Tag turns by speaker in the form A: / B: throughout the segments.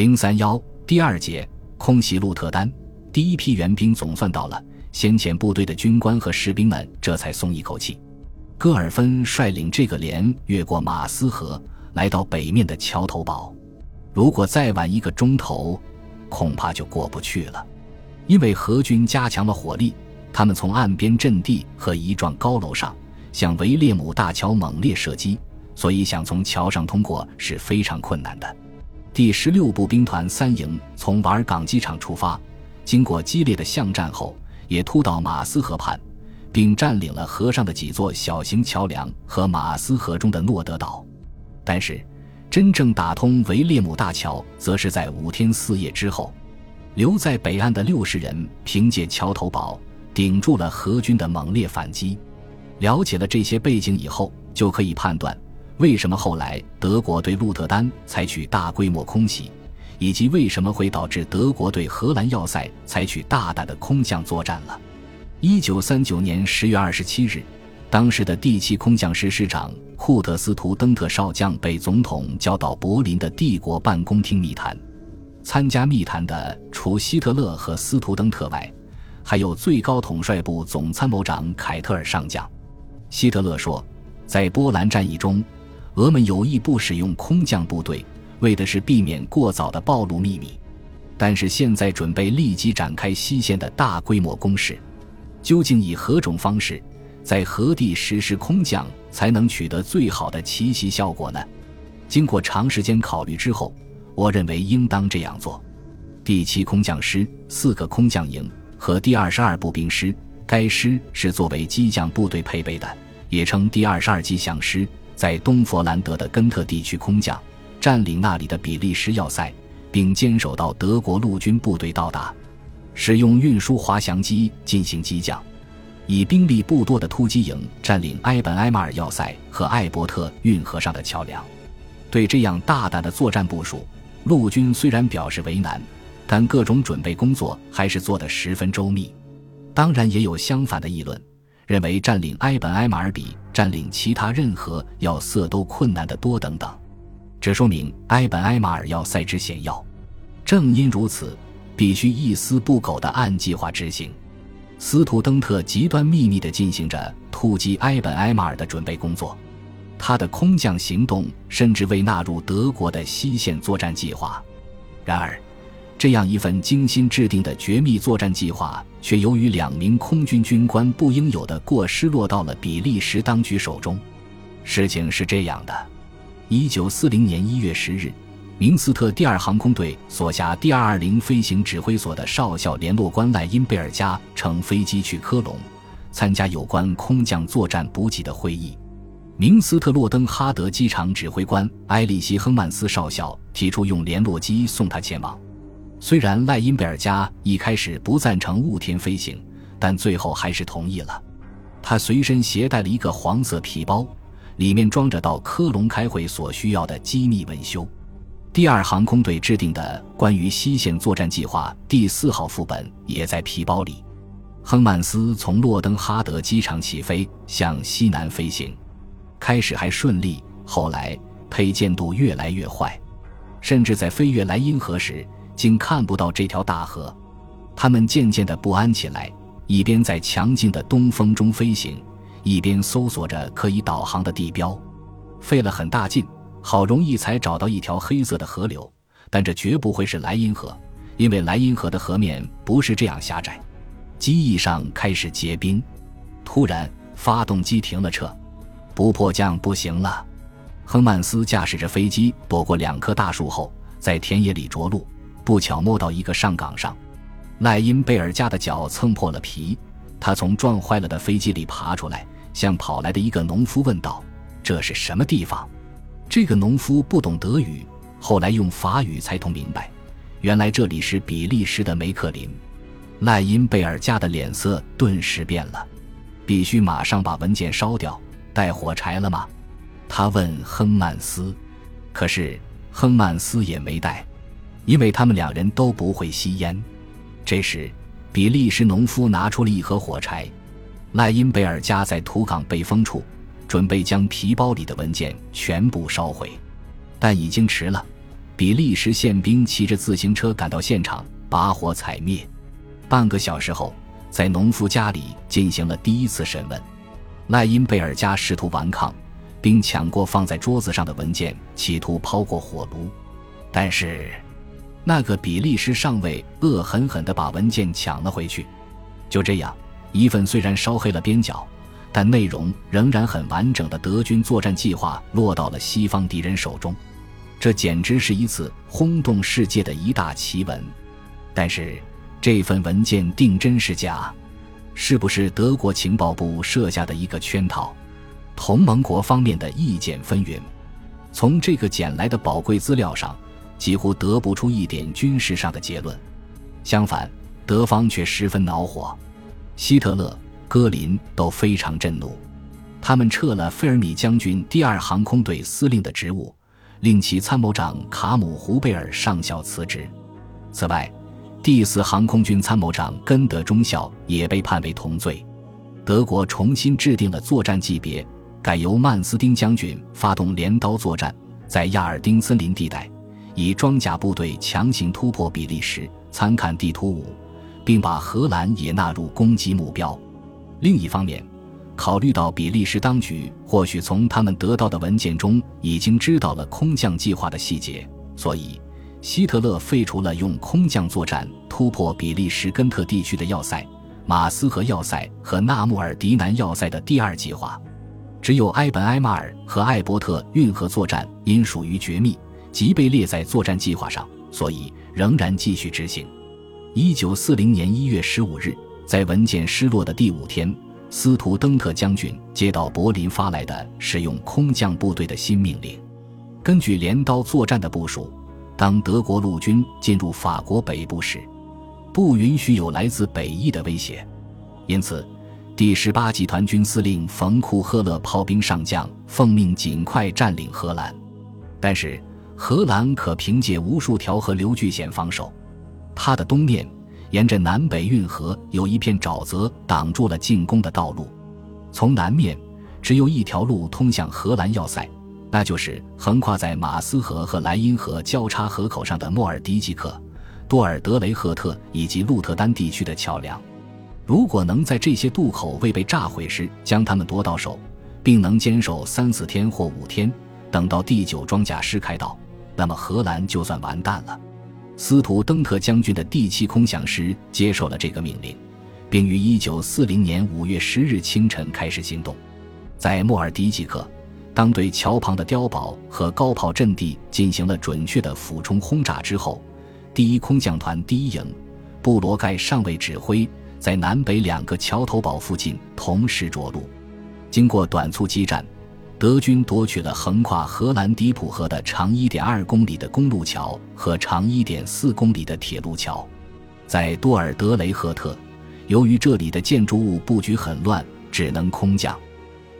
A: 零三幺第二节空袭鹿特丹，第一批援兵总算到了，先遣部队的军官和士兵们这才松一口气。戈尔芬率领这个连越过马斯河，来到北面的桥头堡。如果再晚一个钟头，恐怕就过不去了。因为荷军加强了火力，他们从岸边阵地和一幢高楼上向维列姆大桥猛烈射击，所以想从桥上通过是非常困难的。第十六步兵团三营从瓦尔港机场出发，经过激烈的巷战后，也突到马斯河畔，并占领了河上的几座小型桥梁和马斯河中的诺德岛。但是，真正打通维列姆大桥，则是在五天四夜之后。留在北岸的六十人凭借桥头堡顶住了荷军的猛烈反击。了解了这些背景以后，就可以判断为什么后来德国对鹿特丹采取大规模空袭，以及为什么会导致德国对荷兰要塞采取大胆的空降作战了。一九三九年十月二十七日，当时的第七空降师师长库特斯图登特少将被总统叫到柏林的帝国办公厅密谈。参加密谈的除希特勒和斯图登特外，还有最高统帅部总参谋长凯特尔上将。希特勒说，在波兰战役中，俄们有意不使用空降部队，为的是避免过早的暴露秘密。但是现在准备立即展开西线的大规模攻势，究竟以何种方式，在何地实施空降才能取得最好的奇袭效果呢？经过长时间考虑之后。我认为应当这样做：第七空降师、四个空降营和第二十二步兵师，该师是作为机降部队配备的，也称第二十二机降师，在东佛兰德的根特地区空降，占领那里的比利时要塞，并坚守到德国陆军部队到达，使用运输滑翔机进行机降，以兵力不多的突击营占领埃本埃马尔要塞和艾伯特运河上的桥梁。对这样大胆的作战部署。陆军虽然表示为难，但各种准备工作还是做得十分周密。当然，也有相反的议论，认为占领埃本埃马尔比占领其他任何要塞都困难得多等等。这说明埃本埃马尔要塞之险要。正因如此，必须一丝不苟地按计划执行。斯图登特极端秘密地进行着突击埃本埃马尔的准备工作。他的空降行动甚至未纳入德国的西线作战计划。然而，这样一份精心制定的绝密作战计划，却由于两名空军军官不应有的过失，落到了比利时当局手中。事情是这样的：一九四零年一月十日，明斯特第二航空队所辖第二二零飞行指挥所的少校联络官赖因贝尔加乘飞机去科隆，参加有关空降作战补给的会议。明斯特洛登哈德机场指挥官埃里希·亨曼斯少校提出用联络机送他前往。虽然赖因贝尔加一开始不赞成雾天飞行，但最后还是同意了。他随身携带了一个黄色皮包，里面装着到科隆开会所需要的机密文修。第二航空队制定的关于西线作战计划第四号副本也在皮包里。亨曼斯从洛登哈德机场起飞，向西南飞行。开始还顺利，后来配件度越来越坏，甚至在飞越莱茵河时，竟看不到这条大河。他们渐渐的不安起来，一边在强劲的东风中飞行，一边搜索着可以导航的地标。费了很大劲，好容易才找到一条黑色的河流，但这绝不会是莱茵河，因为莱茵河的河面不是这样狭窄。机翼上开始结冰，突然发动机停了车。不迫降不行了，亨曼斯驾驶着飞机躲过两棵大树后，在田野里着陆，不巧摸到一个上岗上。赖因贝尔加的脚蹭破了皮，他从撞坏了的飞机里爬出来，向跑来的一个农夫问道：“这是什么地方？”这个农夫不懂德语，后来用法语才通明白，原来这里是比利时的梅克林。赖因贝尔加的脸色顿时变了，必须马上把文件烧掉。带火柴了吗？他问亨曼斯。可是亨曼斯也没带，因为他们两人都不会吸烟。这时，比利时农夫拿出了一盒火柴。赖因贝尔加在土岗被封处，准备将皮包里的文件全部烧毁，但已经迟了。比利时宪兵骑着自行车赶到现场，把火踩灭。半个小时后，在农夫家里进行了第一次审问。赖因贝尔加试图顽抗，并抢过放在桌子上的文件，企图抛过火炉。但是，那个比利时上尉恶狠狠地把文件抢了回去。就这样，一份虽然烧黑了边角，但内容仍然很完整的德军作战计划落到了西方敌人手中。这简直是一次轰动世界的一大奇闻，但是这份文件定真是假？是不是德国情报部设下的一个圈套？同盟国方面的意见纷纭。从这个捡来的宝贵资料上，几乎得不出一点军事上的结论。相反，德方却十分恼火，希特勒、戈林都非常震怒，他们撤了费尔米将军第二航空队司令的职务。令其参谋长卡姆胡贝尔上校辞职。此外，第四航空军参谋长根德中校也被判为同罪。德国重新制定了作战级别，改由曼斯丁将军发动镰刀作战，在亚尔丁森林地带，以装甲部队强行突破比利时。参看地图五，并把荷兰也纳入攻击目标。另一方面，考虑到比利时当局或许从他们得到的文件中已经知道了空降计划的细节，所以希特勒废除了用空降作战突破比利时根特地区的要塞、马斯河要塞和纳穆尔迪南要塞的第二计划。只有埃本埃马尔和艾伯特运河作战因属于绝密，即被列在作战计划上，所以仍然继续执行。一九四零年一月十五日，在文件失落的第五天。斯图登特将军接到柏林发来的使用空降部队的新命令。根据镰刀作战的部署，当德国陆军进入法国北部时，不允许有来自北翼的威胁。因此，第十八集团军司令冯库赫勒炮兵上将奉命尽快占领荷兰。但是，荷兰可凭借无数条河流据险防守，它的东面。沿着南北运河有一片沼泽挡住了进攻的道路，从南面只有一条路通向荷兰要塞，那就是横跨在马斯河和莱茵河交叉河口上的莫尔迪吉克、多尔德雷赫特以及鹿特丹地区的桥梁。如果能在这些渡口未被炸毁时将它们夺到手，并能坚守三四天或五天，等到第九装甲师开道，那么荷兰就算完蛋了。斯图登特将军的第七空降师接受了这个命令，并于1940年5月10日清晨开始行动。在莫尔迪吉克，当对桥旁的碉堡和高炮阵地进行了准确的俯冲轰炸之后，第一空降团第一营布罗盖上尉指挥，在南北两个桥头堡附近同时着陆。经过短促激战。德军夺取了横跨荷兰迪普河的长1.2公里的公路桥和长1.4公里的铁路桥，在多尔德雷赫特，由于这里的建筑物布局很乱，只能空降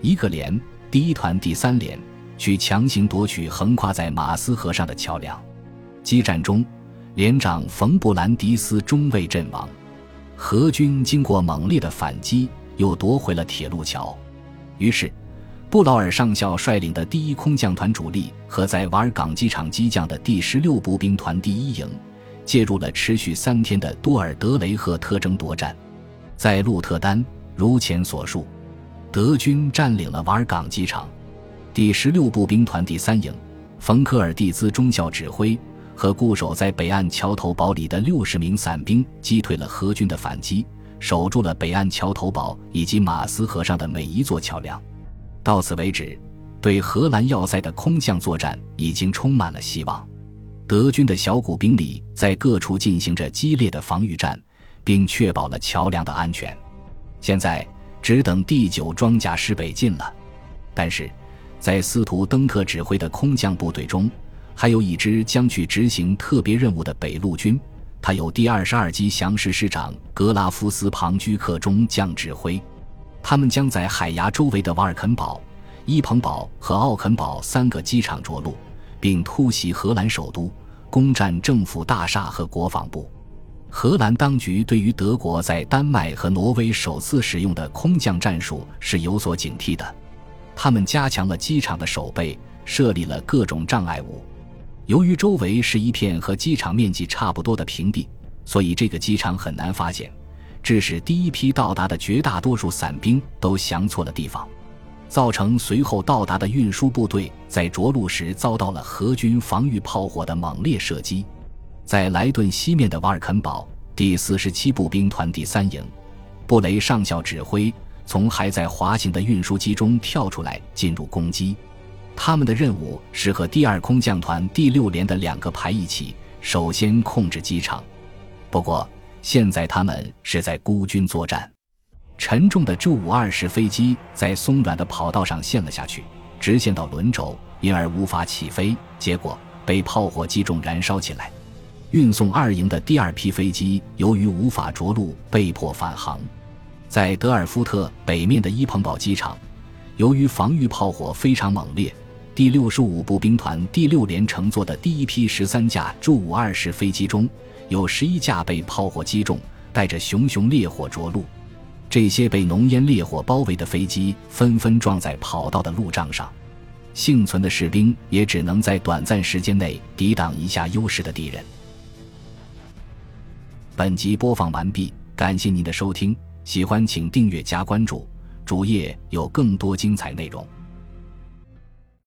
A: 一个连，第一团第三连去强行夺取横跨在马斯河上的桥梁。激战中，连长冯布兰迪斯中尉阵亡。荷军经过猛烈的反击，又夺回了铁路桥，于是。布劳尔上校率领的第一空降团主力和在瓦尔港机场机降的第十六步兵团第一营，介入了持续三天的多尔德雷赫特争夺战。在鹿特丹，如前所述，德军占领了瓦尔港机场。第十六步兵团第三营，冯科尔蒂兹中校指挥和固守在北岸桥头堡里的六十名伞兵击退了荷军的反击，守住了北岸桥头堡以及马斯河上的每一座桥梁。到此为止，对荷兰要塞的空降作战已经充满了希望。德军的小股兵力在各处进行着激烈的防御战，并确保了桥梁的安全。现在只等第九装甲师北进了。但是，在斯图登特指挥的空降部队中，还有一支将去执行特别任务的北路军，他由第二十二机降师师长格拉夫斯庞居克中将指挥。他们将在海牙周围的瓦尔肯堡、伊彭堡和奥肯堡三个机场着陆，并突袭荷兰首都，攻占政府大厦和国防部。荷兰当局对于德国在丹麦和挪威首次使用的空降战术是有所警惕的，他们加强了机场的守备，设立了各种障碍物。由于周围是一片和机场面积差不多的平地，所以这个机场很难发现，致使第一批到达的绝大多数伞兵都降错了地方，造成随后到达的运输部队在着陆时遭到了荷军防御炮火的猛烈射击。在莱顿西面的瓦尔肯堡，第四十七步兵团第三营，布雷上校指挥从还在滑行的运输机中跳出来进入攻击。他们的任务是和第二空降团第六连的两个排一起，首先控制机场。不过，现在他们是在孤军作战。沉重的 J 五二式飞机在松软的跑道上陷了下去，直线到轮轴，因而无法起飞，结果被炮火击中，燃烧起来。运送二营的第二批飞机由于无法着陆，被迫返航。在德尔夫特北面的伊彭堡机场，由于防御炮火非常猛烈。第六十五步兵团第六连乘坐的第一批十三架驻五二式飞机中，有十一架被炮火击中，带着熊熊烈火着陆。这些被浓烟烈火包围的飞机纷纷撞在跑道的路障上，幸存的士兵也只能在短暂时间内抵挡一下优势的敌人。本集播放完毕，感谢您的收听，喜欢请订阅加关注，主页有更多精彩内容。